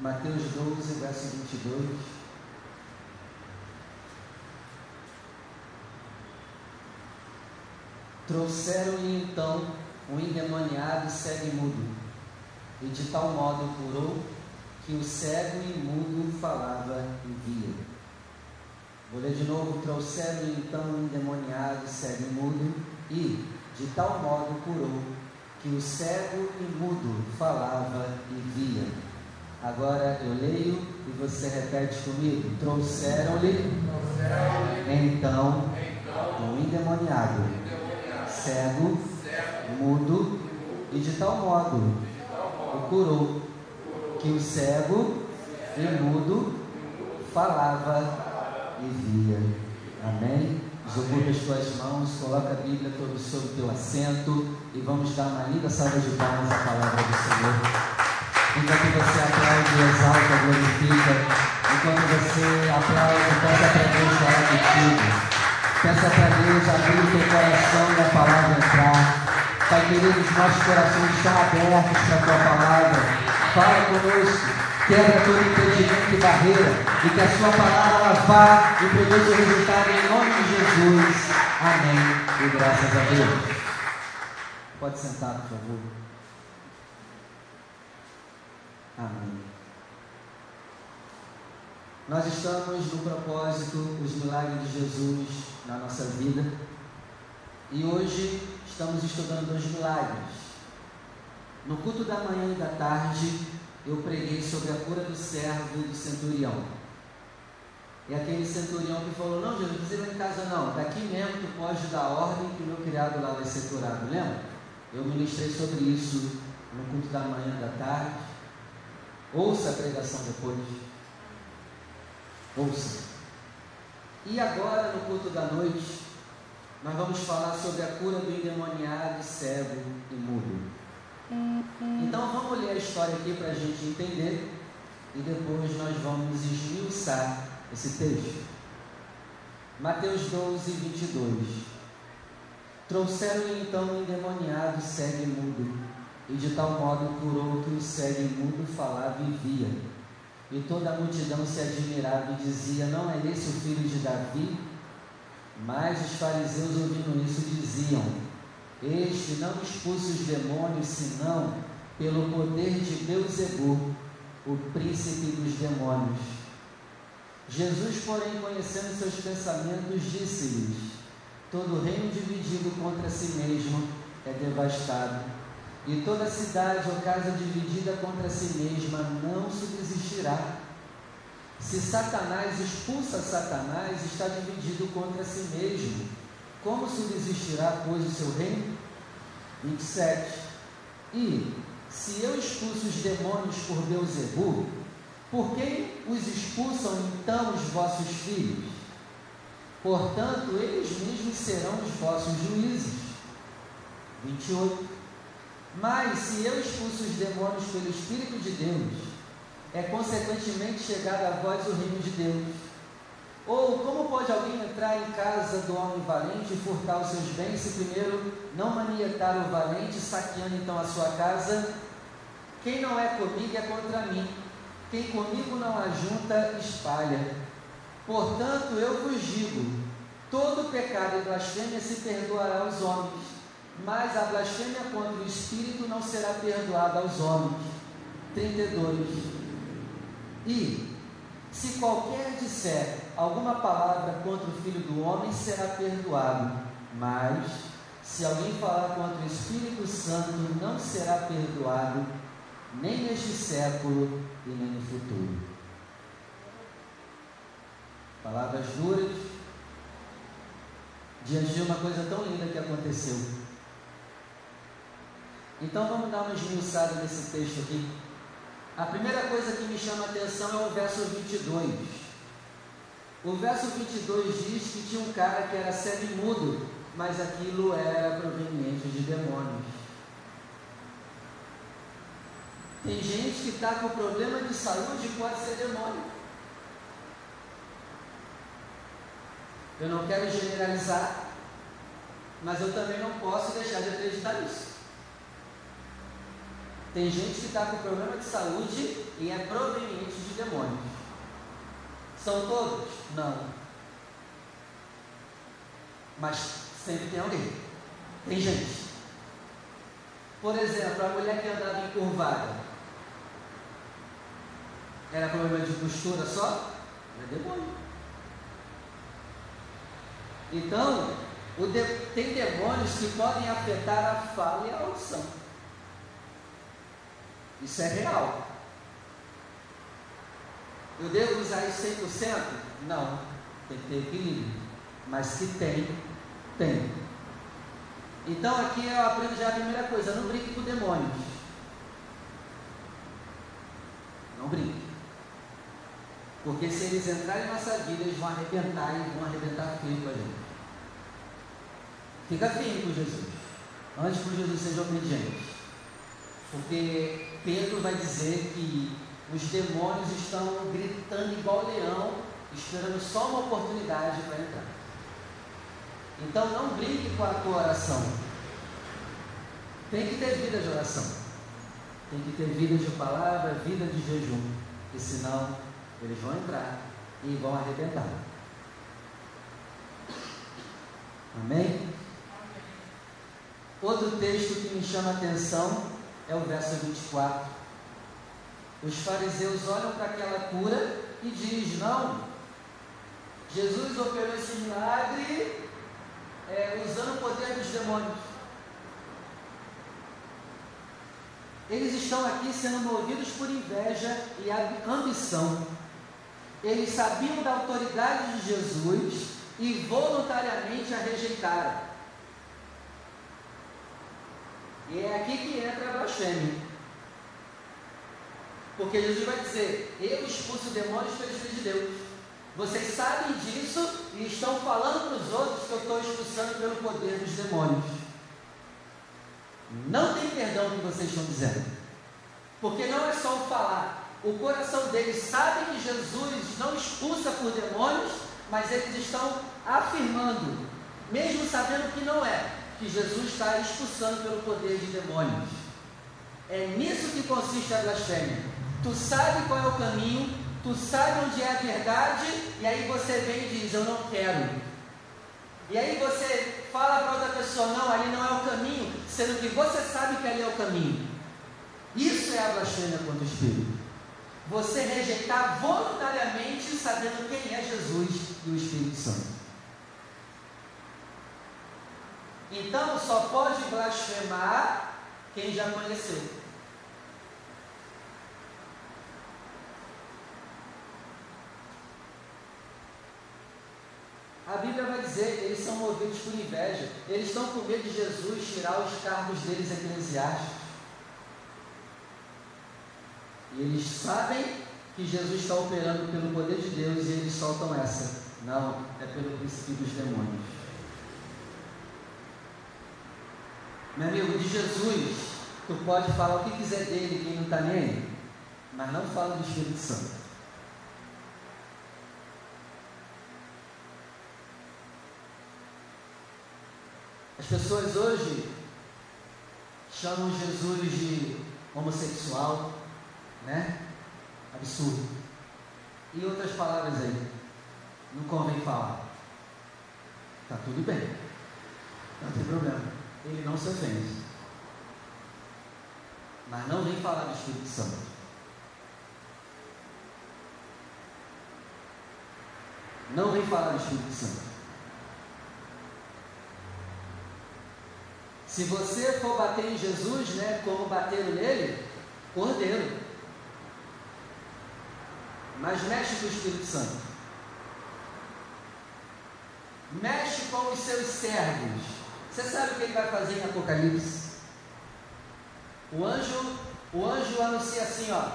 Mateus 12, verso 22. Trouxeram-lhe então um endemoniado cego e mudo, e de tal modo curou que o cego e mudo falava e via. Vou ler de novo. Trouxeram-lhe então um endemoniado cego e mudo, e de tal modo curou que o cego e mudo falava e via. Agora eu leio e você repete comigo. Trouxeram-lhe então um endemoniado, cego, mudo, e de tal modo o curou que o cego e mudo falava e via. Amém? Desocupa as tuas mãos, coloca a Bíblia todo sobre o teu assento e vamos dar uma linda salva de palmas à palavra do Senhor. Enquanto você aplaude, exalta, glorifica, enquanto você aplaude, peça para Deus falar contigo. Peça para Deus abrir o teu coração e a palavra entrar. Pai querido, os nossos corações estão abertos para a tua palavra. Fala conosco quebra todo impedimento e barreira, e que a sua palavra vá e produza resultado em nome de Jesus. Amém. E graças a Deus. Pode sentar, por favor. Amém. Nós estamos no propósito, os milagres de Jesus na nossa vida. E hoje estamos estudando os milagres. No culto da manhã e da tarde, eu preguei sobre a cura do servo do centurião. E aquele centurião que falou: Não, Jesus, precisa ir em casa, não. Daqui mesmo tu pode dar ordem que o meu criado lá vai ser curado. Lembra? Eu ministrei sobre isso no culto da manhã e da tarde. Ouça a pregação depois. Ouça. E agora, no culto da noite, nós vamos falar sobre a cura do endemoniado, cego e mudo. Então vamos ler a história aqui para a gente entender e depois nós vamos esmiuçar esse texto. Mateus 12, 22. Trouxeram-lhe então um endemoniado cego e mudo, e de tal modo curou que o cego mudo falava e via. E toda a multidão se admirava e dizia: Não é esse o filho de Davi? Mas os fariseus, ouvindo isso, diziam: Este não expulsa os demônios, senão pelo poder de Beuzebu, o príncipe dos demônios. Jesus, porém, conhecendo seus pensamentos, disse-lhes: Todo reino dividido contra si mesmo é devastado, e toda cidade ou casa dividida contra si mesma não subsistirá. Se Satanás expulsa Satanás, está dividido contra si mesmo. Como subsistirá, pois, o seu reino? 27. E se eu expulso os demônios por Beuzebu, por quem os expulsam então os vossos filhos? Portanto, eles mesmos serão os vossos juízes. 28. Mas se eu expulso os demônios pelo Espírito de Deus, é consequentemente chegado a vós o reino de Deus. Ou como pode alguém entrar em casa do homem valente e furtar os seus bens, se primeiro não manietar o valente, saqueando então a sua casa? Quem não é comigo é contra mim. Quem comigo não ajunta, espalha. Portanto, eu vos digo: todo pecado e blasfêmia se perdoará aos homens, mas a blasfêmia contra o Espírito não será perdoada aos homens. 32. E, se qualquer disser alguma palavra contra o Filho do Homem, será perdoado, mas, se alguém falar contra o Espírito Santo, não será perdoado, nem neste século e nem no futuro. Palavras duras, diante de uma coisa tão linda que aconteceu. Então vamos dar uma esmiuçada nesse texto aqui. A primeira coisa que me chama a atenção é o verso 22. O verso 22 diz que tinha um cara que era cego e mudo, mas aquilo era proveniente de demônios. Tem gente que está com problema de saúde e pode ser demônio. Eu não quero generalizar, mas eu também não posso deixar de acreditar nisso. Tem gente que está com problema de saúde e é proveniente de demônios. São todos? Não. Mas sempre tem alguém. Tem gente. Por exemplo, a mulher que andava encurvada. Era problema de postura só? Era demônio. Então, de, tem demônios que podem afetar a fala e a audição. Isso é real. Eu devo usar isso 100%? Não. Tem que ter equilíbrio. Mas que tem, tem. Então aqui eu aprendo já a primeira coisa, não brinque com demônios. Não brinque. Porque se eles entrarem em nossa vida, eles vão arrebentar e vão arrebentar feio com a gente. Fica firme com Jesus. Antes que Jesus seja obediente. Porque Pedro vai dizer que os demônios estão gritando igual leão, esperando só uma oportunidade para entrar. Então não brinque com a tua oração. Tem que ter vida de oração. Tem que ter vida de palavra, vida de jejum. Porque senão eles vão entrar e vão arrebentar. Amém? Outro texto que me chama a atenção é o verso 24. Os fariseus olham para aquela cura e dizem: Não, Jesus operou esse milagre é, usando o poder dos demônios. Eles estão aqui sendo movidos por inveja e ambição. Eles sabiam da autoridade de Jesus e voluntariamente a rejeitaram. E é aqui que entra a blasfêmia. Porque Jesus vai dizer: Eu expulso demônios pelo Espírito de Deus. Vocês sabem disso e estão falando para os outros que eu estou expulsando pelo poder dos demônios. Não tem perdão o que vocês estão dizendo. Porque não é só o falar. O coração deles sabe que Jesus não expulsa por demônios, mas eles estão afirmando, mesmo sabendo que não é que Jesus está expulsando pelo poder de demônios. É nisso que consiste a blasfêmia. Tu sabe qual é o caminho, tu sabe onde é a verdade, e aí você vem e diz: Eu não quero. E aí você fala para outra pessoa: Não, ali não é o caminho, sendo que você sabe que ali é o caminho. Isso é a blasfêmia contra o Espírito. Você rejeitar voluntariamente, sabendo quem é Jesus e o Espírito Santo. Então só pode blasfemar quem já conheceu. A Bíblia vai dizer que eles são movidos por inveja. Eles estão com medo de Jesus tirar os cargos deles eclesiásticos. E eles sabem que Jesus está operando pelo poder de Deus e eles soltam essa. Não, é pelo princípio dos demônios. Meu amigo, de Jesus, tu pode falar o que quiser dele, quem não está nem aí, mas não fala do Espírito Santo. As pessoas hoje chamam Jesus de homossexual, né? Absurdo. E outras palavras aí. Não convém falar. Tá tudo bem. Não tem problema ele não se ofende. Mas não vem falar do Espírito Santo. Não vem falar do Espírito Santo. Se você for bater em Jesus, né, como bateram nele, cordeiro. Mas mexe com o Espírito Santo. Mexe com os seus servos você sabe o que ele vai fazer em Apocalipse? O anjo, o anjo anuncia assim, ó,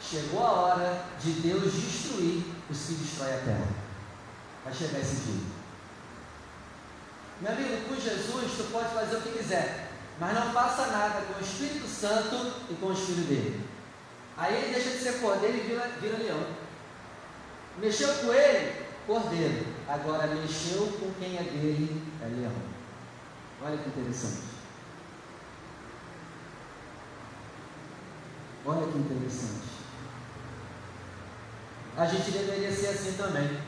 chegou a hora de Deus destruir os que destroem a terra. Vai chegar esse dia. Meu amigo, com Jesus tu pode fazer o que quiser, mas não faça nada com o Espírito Santo e com o Espírito dele. Aí ele deixa de ser cordeiro e vira, vira leão. Mexeu com ele, cordeiro. Agora mexeu com quem é dele, é leão. Olha que interessante. Olha que interessante. A gente deveria ser assim também.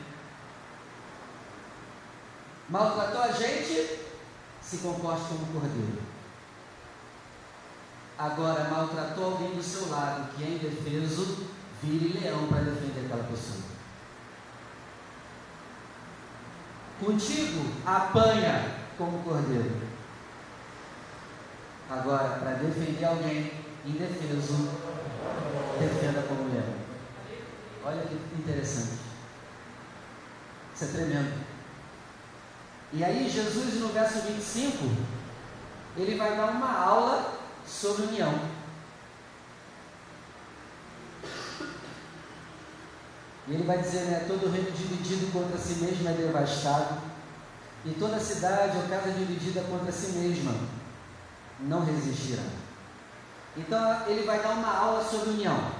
Maltratou a gente, se comporte como cordeiro. Agora, maltratou alguém do seu lado, que é indefeso, vire leão para defender aquela pessoa. Contigo, apanha como cordeiro. Agora, para defender alguém indefeso, defenda como leão. Olha que interessante. Isso é tremendo. E aí, Jesus, no verso 25, ele vai dar uma aula sobre união. E ele vai dizer, né, todo reino dividido contra si mesmo é devastado, e toda cidade ou casa dividida contra si mesma não resistirá. Então ele vai dar uma aula sobre união.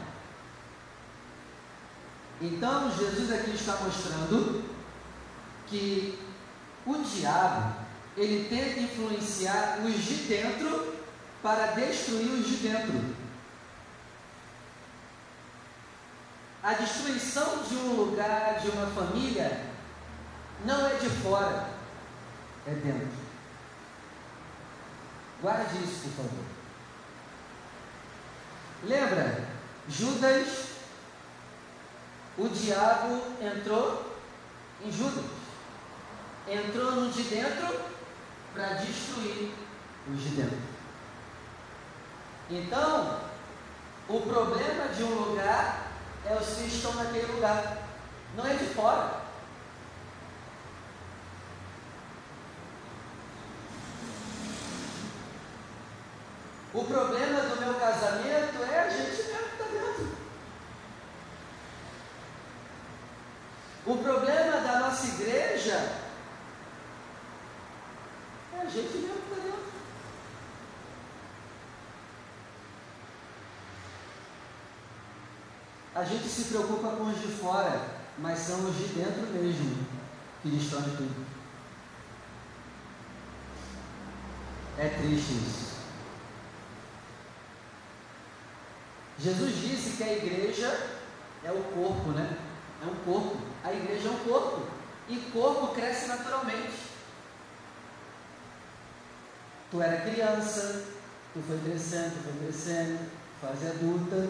Então Jesus aqui está mostrando que o diabo ele tenta influenciar os de dentro para destruir os de dentro. A destruição de um lugar, de uma família, não é de fora, é dentro. Guarde isso, por favor. Lembra? Judas, o diabo entrou em Judas. Entrou no de dentro para destruir os de dentro. Então, o problema de um lugar é os que estão naquele lugar, não é de fora. O problema do meu casamento é a gente mesmo que está dentro. O problema da nossa igreja é a gente mesmo que está dentro. A gente se preocupa com os de fora, mas são os de dentro mesmo que destroem tudo. É triste isso. Jesus disse que a igreja é o corpo, né? É um corpo. A igreja é um corpo. E corpo cresce naturalmente. Tu era criança, tu foi crescendo, tu foi crescendo, fase adulta,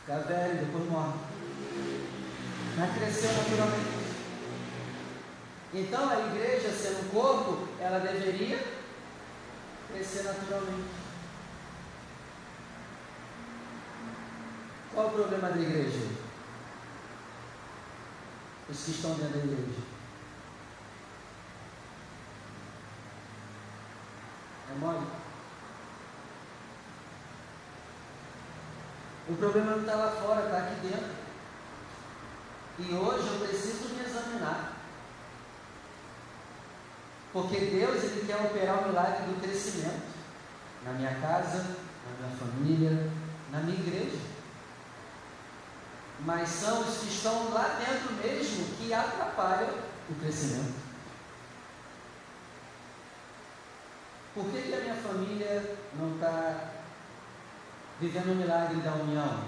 fica velho, depois morre. Mas cresceu naturalmente. Então a igreja, sendo um corpo, ela deveria crescer naturalmente. Qual o problema da igreja? Os que estão dentro da igreja. É mole? O problema não está lá fora, está aqui dentro. E hoje eu preciso me examinar. Porque Deus ele quer operar o milagre do crescimento na minha casa, na minha família, na minha igreja mas são os que estão lá dentro mesmo que atrapalham o crescimento. Por que, que a minha família não está vivendo o milagre da união?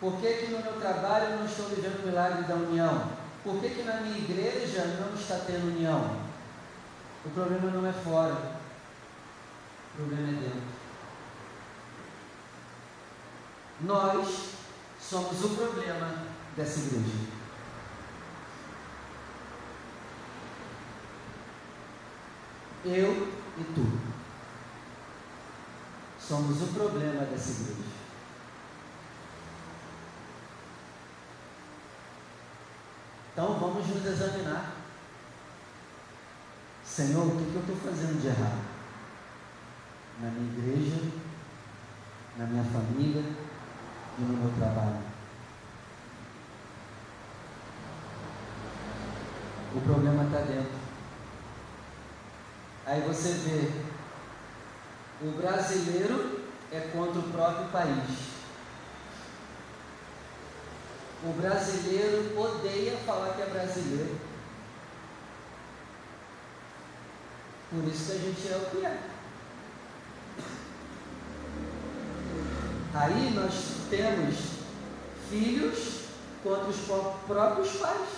Por que, que no meu trabalho eu não estou vivendo o milagre da união? Por que, que na minha igreja não está tendo união? O problema não é fora, o problema é dentro. Nós somos o problema dessa igreja. Eu e tu somos o problema dessa igreja. Então vamos nos examinar. Senhor, o que, que eu estou fazendo de errado? Na minha igreja, na minha família, e no meu trabalho. O problema está dentro. Aí você vê, o brasileiro é contra o próprio país. O brasileiro odeia falar que é brasileiro. Por isso que a gente é o que é. Aí nós temos filhos contra os próprios pais,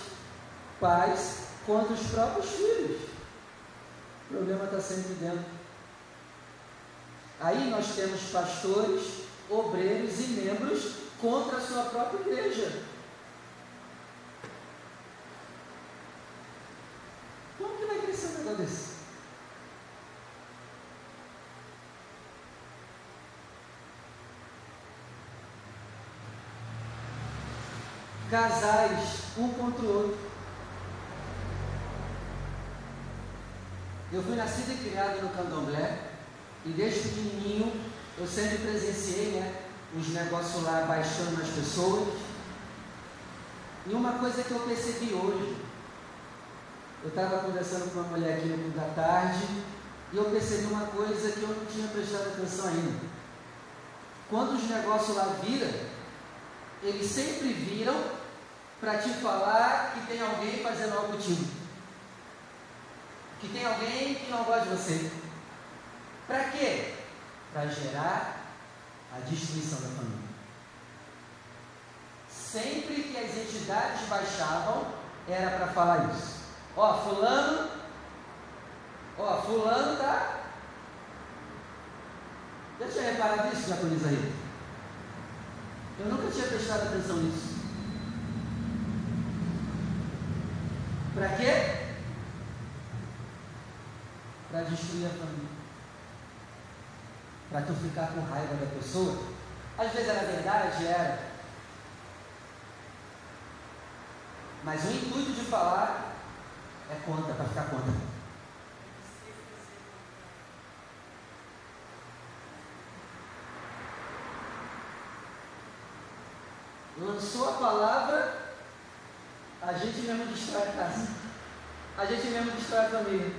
pais contra os próprios filhos. O problema está sempre dentro. Aí nós temos pastores, obreiros e membros contra a sua própria igreja. Como que vai crescer um negócio desse? Casais, um contra o outro. Eu fui nascido e criado no candomblé, e desde pequenininho eu sempre presenciei né, os negócios lá baixando as pessoas. E uma coisa que eu percebi hoje, eu estava conversando com uma mulher aqui no fim da tarde e eu percebi uma coisa que eu não tinha prestado atenção ainda. Quando os negócios lá viram, eles sempre viram para te falar que tem alguém fazendo algo contigo. Que tem alguém que não gosta de você. Para quê? Para gerar a destruição da família. Sempre que as entidades baixavam, era para falar isso. Ó, fulano, ó, fulano tá. Já tinha reparado isso, japonês aí? Eu nunca tinha prestado atenção nisso. Para quê? Para destruir a família. Para tu ficar com raiva da pessoa. Às vezes era verdade, era. Mas o intuito de falar é conta, para ficar conta. Lançou a palavra, a gente mesmo destrói a casa. A gente mesmo destrói a família.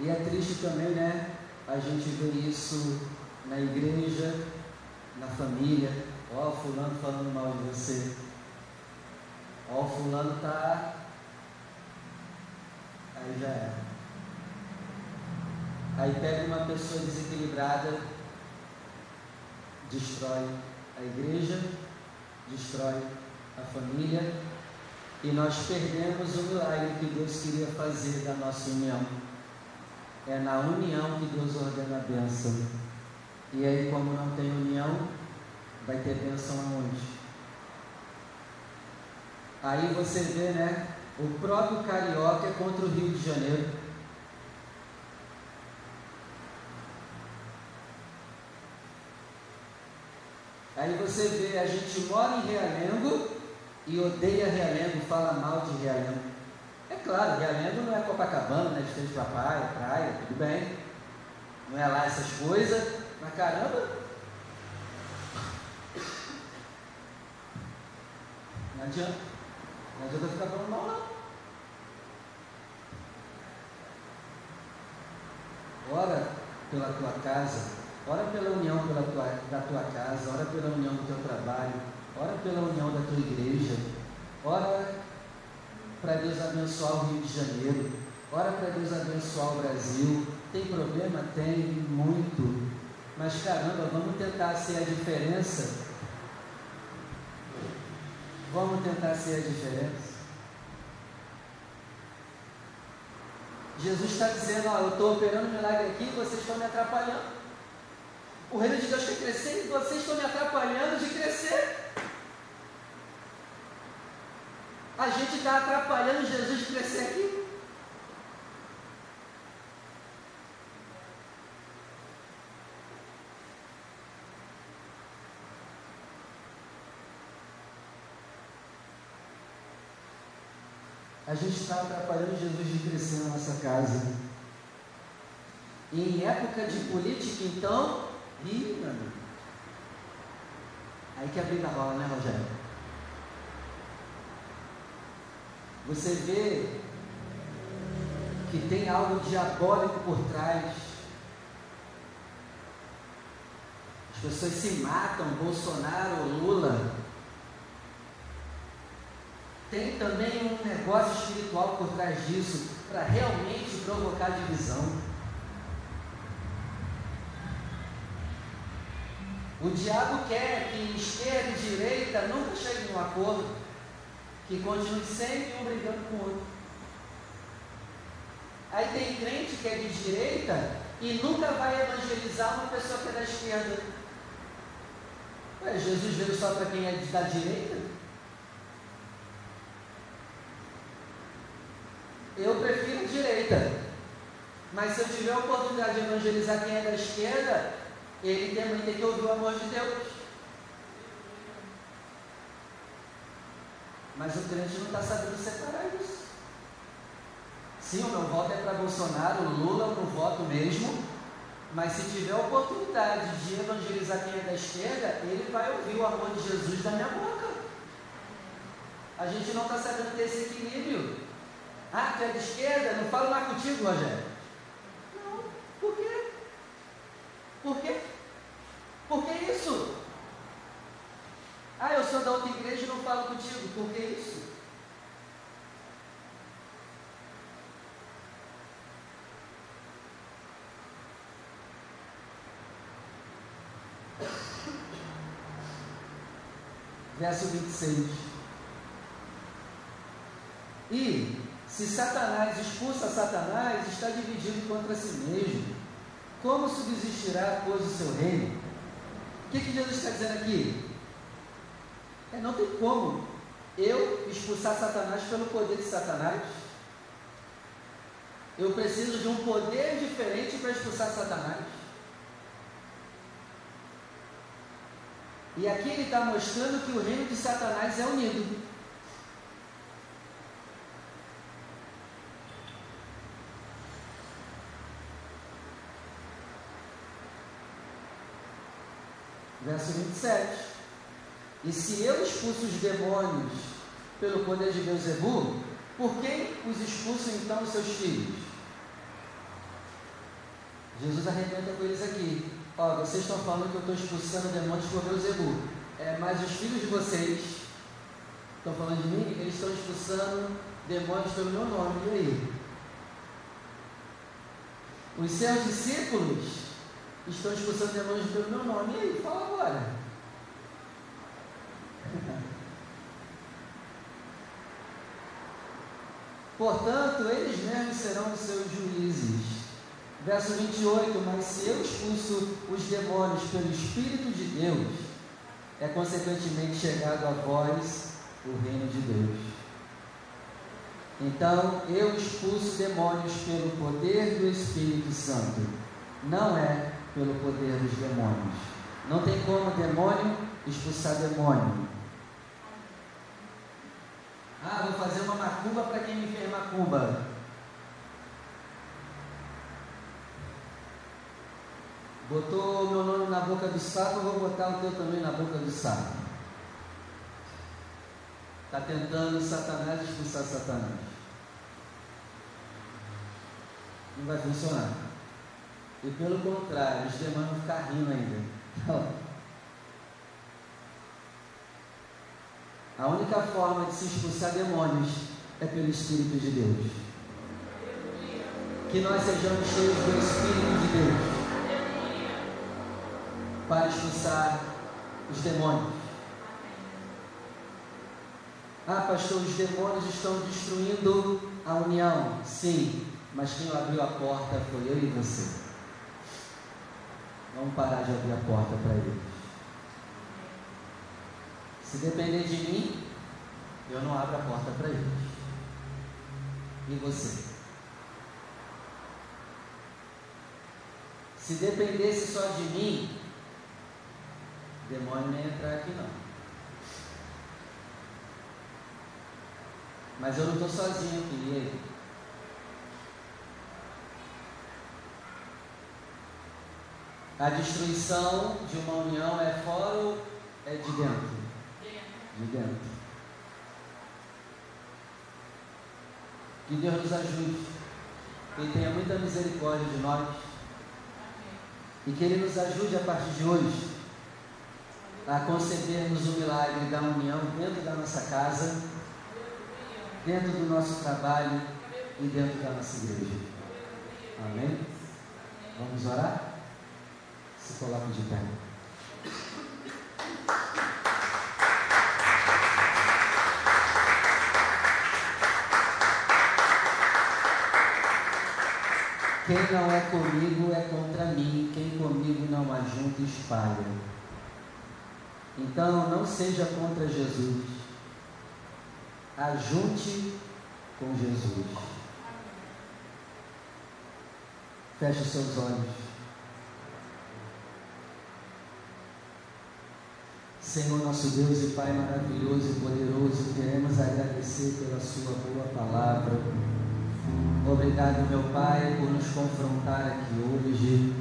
E é triste também, né? A gente vê isso na igreja, na família, ó, oh, fulano falando mal de você. Ó, oh, fulano tá. Aí já é. Aí pega uma pessoa desequilibrada, destrói a igreja, destrói a família, e nós perdemos o milagre que Deus queria fazer da nossa união. É na união que Deus ordena a bênção. E aí, como não tem união, vai ter bênção aonde? Aí você vê, né? O próprio Carioca é contra o Rio de Janeiro. Aí você vê, a gente mora em Realengo e odeia Realengo, fala mal de Realengo. É claro, Realengo não é Copacabana, né? De frente para praia, praia, tudo bem. Não é lá essas coisas, mas caramba, não adianta. Não adianta ficar falando mal, não. Ora pela tua casa, ora pela união pela tua, da tua casa, ora pela união do teu trabalho, ora pela união da tua igreja, ora para Deus abençoar o Rio de Janeiro, ora para Deus abençoar o Brasil. Tem problema? Tem muito. Mas caramba, vamos tentar ser a diferença. Vamos tentar ser a diferença. Jesus está dizendo, ó, eu estou operando milagre aqui e vocês estão me atrapalhando. O reino de Deus quer crescer e vocês estão me atrapalhando de crescer. A gente está atrapalhando Jesus de crescer aqui. a gente está atrapalhando Jesus de crescer na nossa casa. E em época de política, então, ih, meu amigo. Aí que a briga rola, né, Rogério? Você vê que tem algo diabólico por trás. As pessoas se matam, Bolsonaro, Lula, tem também um negócio espiritual por trás disso, para realmente provocar divisão. O diabo quer que esquerda e direita nunca cheguem em um acordo, que continue sempre um brigando com o outro. Aí tem crente que é de direita e nunca vai evangelizar uma pessoa que é da esquerda. Ué, Jesus veio só para quem é da direita? Eu prefiro a direita. Mas se eu tiver a oportunidade de evangelizar quem é da esquerda, ele também tem que ouvir o amor de Deus. Mas o crente não está sabendo separar isso. Sim, o meu voto é para Bolsonaro, Lula, eu voto mesmo. Mas se tiver a oportunidade de evangelizar quem é da esquerda, ele vai ouvir o amor de Jesus da minha boca. A gente não está sabendo ter esse equilíbrio. Ah, tu é de esquerda? Não falo mais contigo, Rogério. Não. Por quê? Por quê? Por que isso? Ah, eu sou da outra igreja e não falo contigo. Por que isso? Verso 26. E se Satanás expulsa Satanás, está dividido contra si mesmo. Como subsistirá, pois, o seu reino? O que, que Jesus está dizendo aqui? É, não tem como eu expulsar Satanás pelo poder de Satanás. Eu preciso de um poder diferente para expulsar Satanás. E aqui ele está mostrando que o reino de Satanás é unido. Verso 27. E se eu expulso os demônios pelo poder de Beuzebu, por quem os expulsam então os seus filhos? Jesus arrebenta com eles aqui. Ó, vocês estão falando que eu estou expulsando demônios por Beuzebu. É, mas os filhos de vocês estão falando de mim, eles estão expulsando demônios pelo meu nome. E aí? Os seus discípulos estão expulsando demônios pelo meu nome. E aí, fala agora. Portanto, eles mesmos serão os seus juízes. Verso 28, mas se eu expulso os demônios pelo Espírito de Deus, é consequentemente chegado a vós o reino de Deus. Então, eu expulso demônios pelo poder do Espírito Santo, não é pelo poder dos demônios. Não tem como demônio expulsar demônio. Ah, vou fazer uma macumba para quem me fez macumba. Botou o meu nome na boca do sapo, eu vou botar o teu também na boca do sapo. Está tentando Satanás expulsar Satanás. Não vai funcionar. E pelo contrário, os demônios vão ficar rindo ainda. A única forma de se expulsar demônios é pelo Espírito de Deus. Que nós sejamos cheios do Espírito de Deus para expulsar os demônios. Ah, pastor, os demônios estão destruindo a união. Sim, mas quem abriu a porta foi eu e você. Vamos parar de abrir a porta para eles. Se depender de mim, eu não abro a porta para eles. E você? Se dependesse só de mim, demônio ia entrar aqui não. Mas eu não estou sozinho aqui, e? A destruição de uma união é fora ou é de dentro? De dentro. Que Deus nos ajude. Que Ele tenha muita misericórdia de nós. E que Ele nos ajude a partir de hoje a concebermos o milagre da união dentro da nossa casa dentro do nosso trabalho e dentro da nossa igreja. Amém? Vamos orar? Se coloque de pé. Quem não é comigo é contra mim, quem comigo não ajunta espalha. Então não seja contra Jesus, ajunte com Jesus. Feche seus olhos. Senhor nosso Deus e Pai maravilhoso e poderoso, queremos agradecer pela Sua boa palavra. Obrigado, meu Pai, por nos confrontar aqui hoje.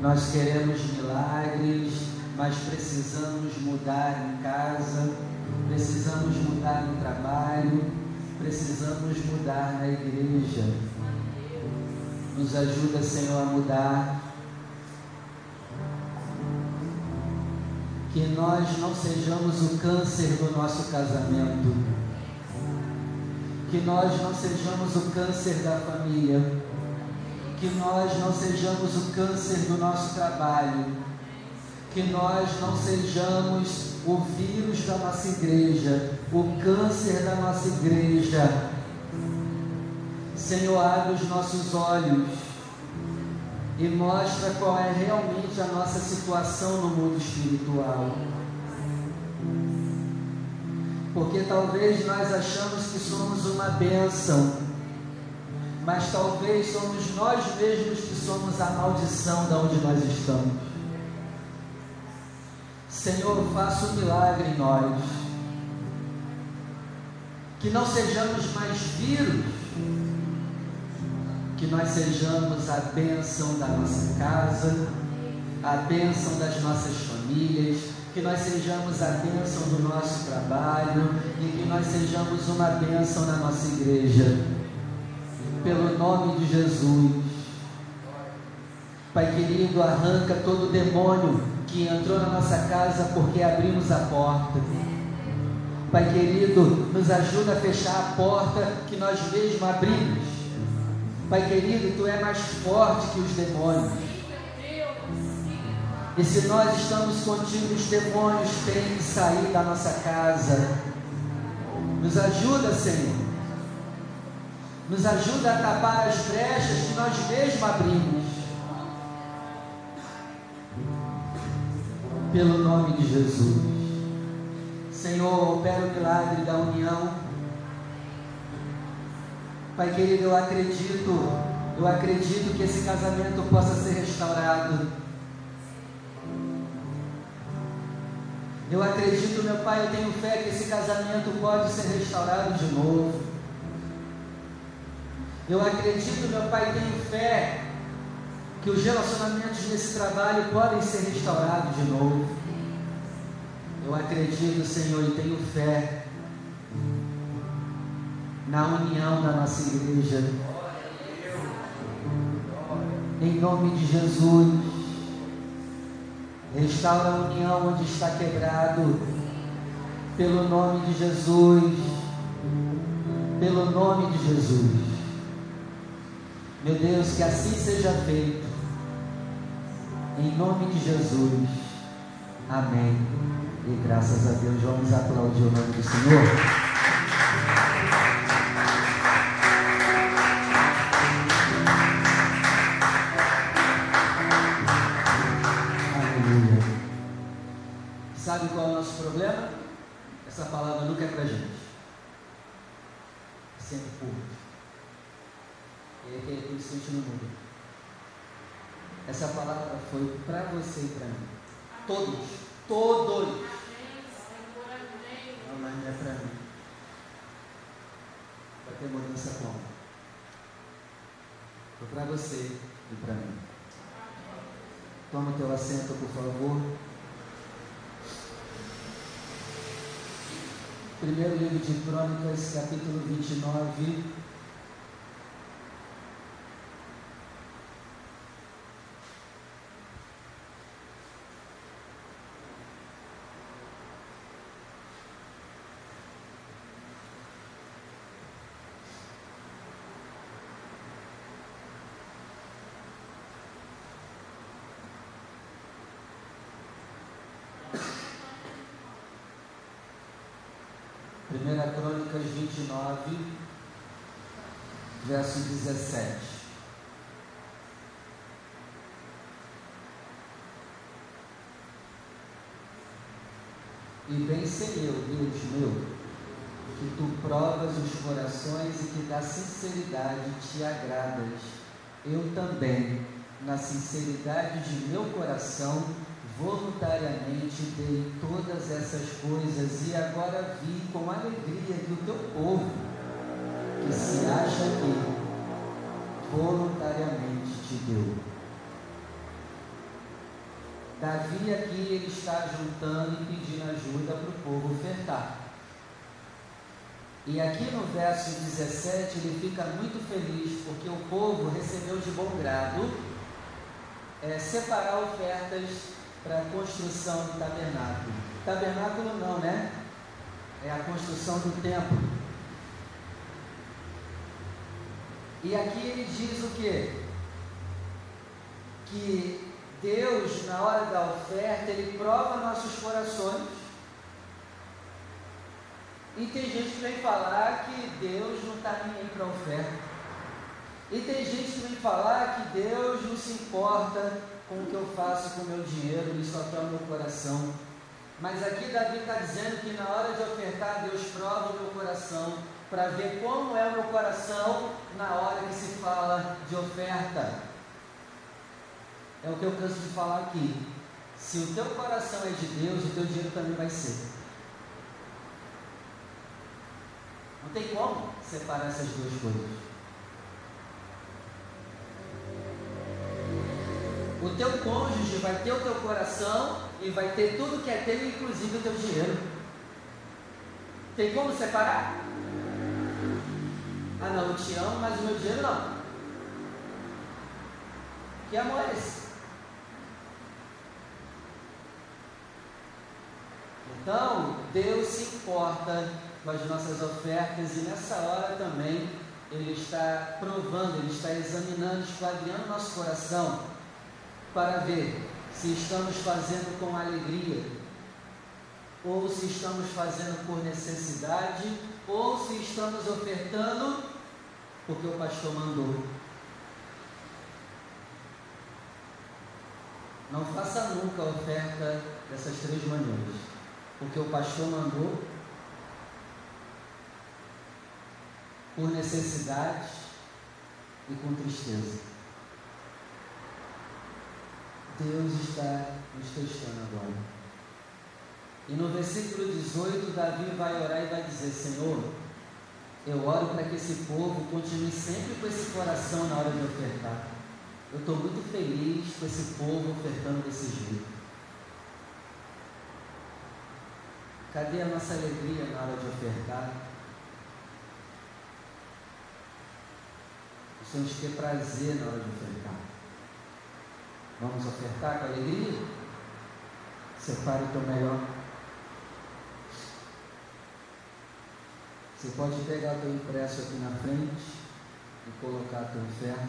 Nós queremos milagres, mas precisamos mudar em casa, precisamos mudar no trabalho, precisamos mudar na igreja. Nos ajuda, Senhor, a mudar. Que nós não sejamos o câncer do nosso casamento que nós não sejamos o câncer da família, que nós não sejamos o câncer do nosso trabalho, que nós não sejamos o vírus da nossa igreja, o câncer da nossa igreja. Senhor, abre os nossos olhos e mostra qual é realmente a nossa situação no mundo espiritual porque talvez nós achamos que somos uma bênção, mas talvez somos nós mesmos que somos a maldição da onde nós estamos. Senhor, faça um milagre em nós. Que não sejamos mais vírus, que nós sejamos a bênção da nossa casa, a bênção das nossas famílias, que nós sejamos a bênção do nosso trabalho e que nós sejamos uma bênção na nossa igreja. Pelo nome de Jesus. Pai querido, arranca todo demônio que entrou na nossa casa porque abrimos a porta. Pai querido, nos ajuda a fechar a porta que nós mesmos abrimos. Pai querido, tu é mais forte que os demônios. E se nós estamos contigo, os demônios têm que sair da nossa casa. Nos ajuda, Senhor. Nos ajuda a tapar as brechas que nós mesmos abrimos. Pelo nome de Jesus. Senhor, opera o milagre da união. Pai querido, eu acredito, eu acredito que esse casamento possa ser restaurado. Eu acredito, meu Pai, eu tenho fé que esse casamento pode ser restaurado de novo. Eu acredito, meu Pai, tenho fé que os relacionamentos nesse trabalho podem ser restaurados de novo. Eu acredito, Senhor, e tenho fé na união da nossa igreja. Em nome de Jesus. Restaura a união onde está quebrado. Pelo nome de Jesus. Pelo nome de Jesus. Meu Deus, que assim seja feito. Em nome de Jesus. Amém. E graças a Deus, vamos aplaudir o nome do Senhor. Essa palavra nunca é para gente. É sempre público. E é que isso a não muda. Essa palavra foi para você e para mim. Todos. Todos. Não, mas não é para mim. Vai ter mudança como? Foi para você e para mim. Toma teu assento, por favor. Primeiro livro de Crônicas, capítulo 29. 1 Crônicas 29, verso 17. E bem sei eu, Deus meu, que tu provas os corações e que da sinceridade te agradas. Eu também, na sinceridade de meu coração, voluntariamente dei todas essas coisas e agora vi com alegria que o teu povo, que se acha aqui, voluntariamente te deu. Davi aqui ele está juntando e pedindo ajuda para o povo ofertar. E aqui no verso 17 ele fica muito feliz porque o povo recebeu de bom grado é, separar ofertas para a construção do tabernáculo. Tabernáculo não, né? É a construção do templo. E aqui ele diz o quê? Que Deus, na hora da oferta, ele prova nossos corações. E tem gente que vem falar que Deus não está nem para a oferta. E tem gente que vem falar que Deus não se importa com o que eu faço com o meu dinheiro, ele só quer o meu coração. Mas aqui Davi está dizendo que na hora de ofertar, Deus prova o meu coração para ver como é o meu coração na hora que se fala de oferta. É o que eu canso de falar aqui. Se o teu coração é de Deus, o teu dinheiro também vai ser. Não tem como separar essas duas coisas. O teu cônjuge vai ter o teu coração e vai ter tudo que é teu, inclusive o teu dinheiro. Tem como separar? Ah não, eu te amo, mas o meu dinheiro não. Que amor é esse? Então, Deus se importa com as nossas ofertas e nessa hora também Ele está provando, Ele está examinando, esquadriando nosso coração para ver se estamos fazendo com alegria, ou se estamos fazendo por necessidade, ou se estamos ofertando porque o pastor mandou. Não faça nunca a oferta dessas três maneiras, porque o pastor mandou, por necessidade e com tristeza. Deus está nos testando agora. E no versículo 18, Davi vai orar e vai dizer: Senhor, eu oro para que esse povo continue sempre com esse coração na hora de ofertar. Eu estou muito feliz com esse povo ofertando desse jeito. Cadê a nossa alegria na hora de ofertar? Nós temos que ter prazer na hora de ofertar. Vamos ofertar com alegria? Separe o teu melhor. Você pode pegar o teu impresso aqui na frente e colocar tua oferta.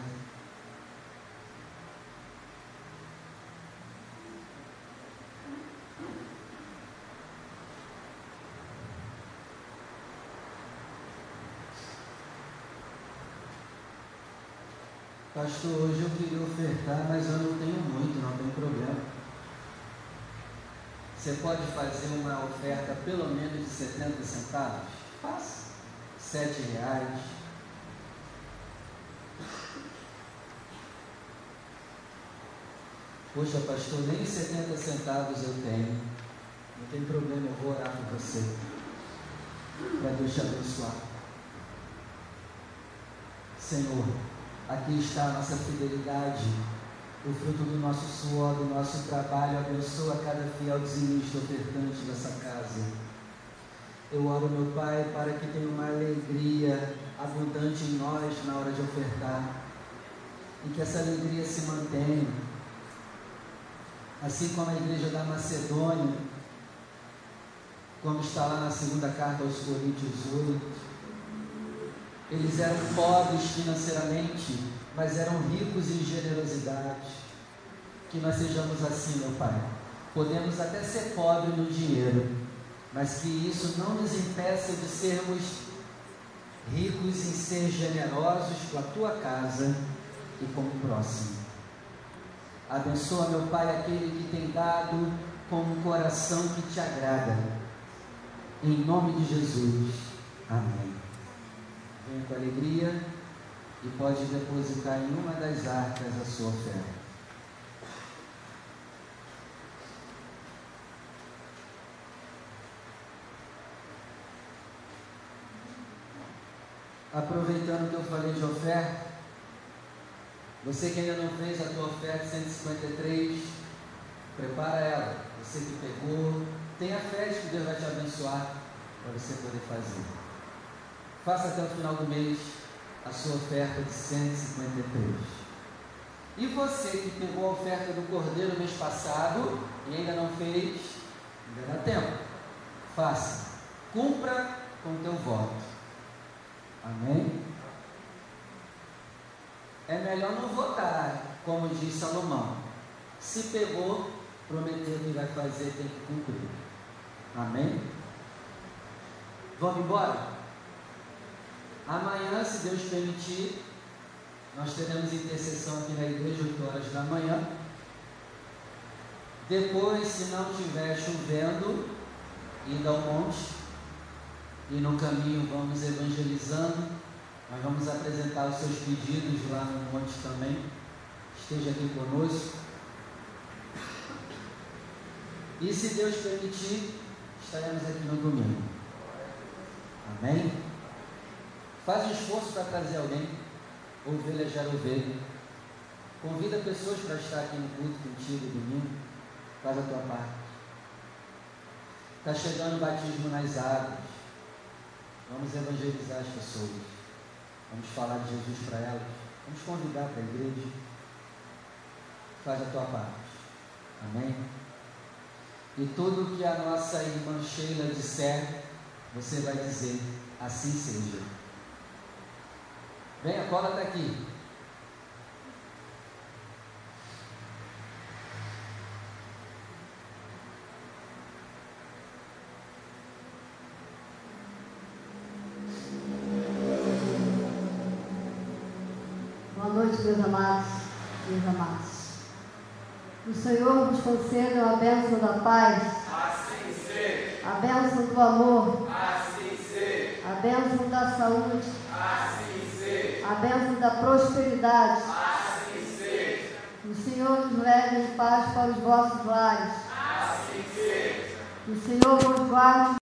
Pastor, hoje eu queria ofertar, mas eu não tenho muito, não tem problema. Você pode fazer uma oferta pelo menos de 70 centavos? Faça. Sete reais. Poxa, pastor, nem 70 centavos eu tenho. Não tem problema, eu vou orar por você. Para Deus te abençoar. Senhor, Aqui está a nossa fidelidade, o fruto do nosso suor, do nosso trabalho. Abençoa cada fiel dizimista ofertante dessa casa. Eu oro, meu Pai, para que tenha uma alegria abundante em nós na hora de ofertar. E que essa alegria se mantenha. Assim como a igreja da Macedônia, como está lá na segunda carta aos Coríntios 8 eles eram pobres financeiramente, mas eram ricos em generosidade. Que nós sejamos assim, meu Pai. Podemos até ser pobres no dinheiro, mas que isso não nos impeça de sermos ricos em ser generosos com a tua casa e com o próximo. Abençoa, meu Pai, aquele que tem dado com um coração que te agrada. Em nome de Jesus. Amém. Com alegria e pode depositar em uma das arcas a sua oferta. aproveitando que eu falei de oferta, você que ainda não fez a tua oferta 153, prepara ela. Você que pegou, tenha fé de que Deus vai te abençoar para você poder fazer. Faça até o final do mês a sua oferta de 153. E você que pegou a oferta do Cordeiro mês passado e ainda não fez, ainda dá tempo. Faça. Cumpra com teu voto. Amém? É melhor não votar, como diz Salomão. Se pegou, prometeu que vai fazer, tem que cumprir. Amém? Vamos embora? Amanhã, se Deus permitir, nós teremos intercessão aqui na igreja, 8 horas da manhã. Depois, se não estiver chovendo, indo ao monte, e no caminho vamos evangelizando. Nós vamos apresentar os seus pedidos lá no monte também. Esteja aqui conosco. E se Deus permitir, estaremos aqui no domingo. Amém? Faz esforço para trazer alguém, ovelha gera ovelha. Convida pessoas para estar aqui no culto contigo domingo. Faz a tua parte. Está chegando o batismo nas águas. Vamos evangelizar as pessoas. Vamos falar de Jesus para elas. Vamos convidar para a igreja. Faz a tua parte. Amém? E tudo que a nossa irmã Sheila disser, você vai dizer, assim seja. Vem, a cola está aqui. meus amados, meus amados. O Senhor vos conceda a bênção da paz. Assim seja. A bênção do amor. Assim seja. A bênção da saúde. A bênção da prosperidade. Assim seja. O Senhor nos leve em paz para os vossos lares. Assim seja. O Senhor vos guarde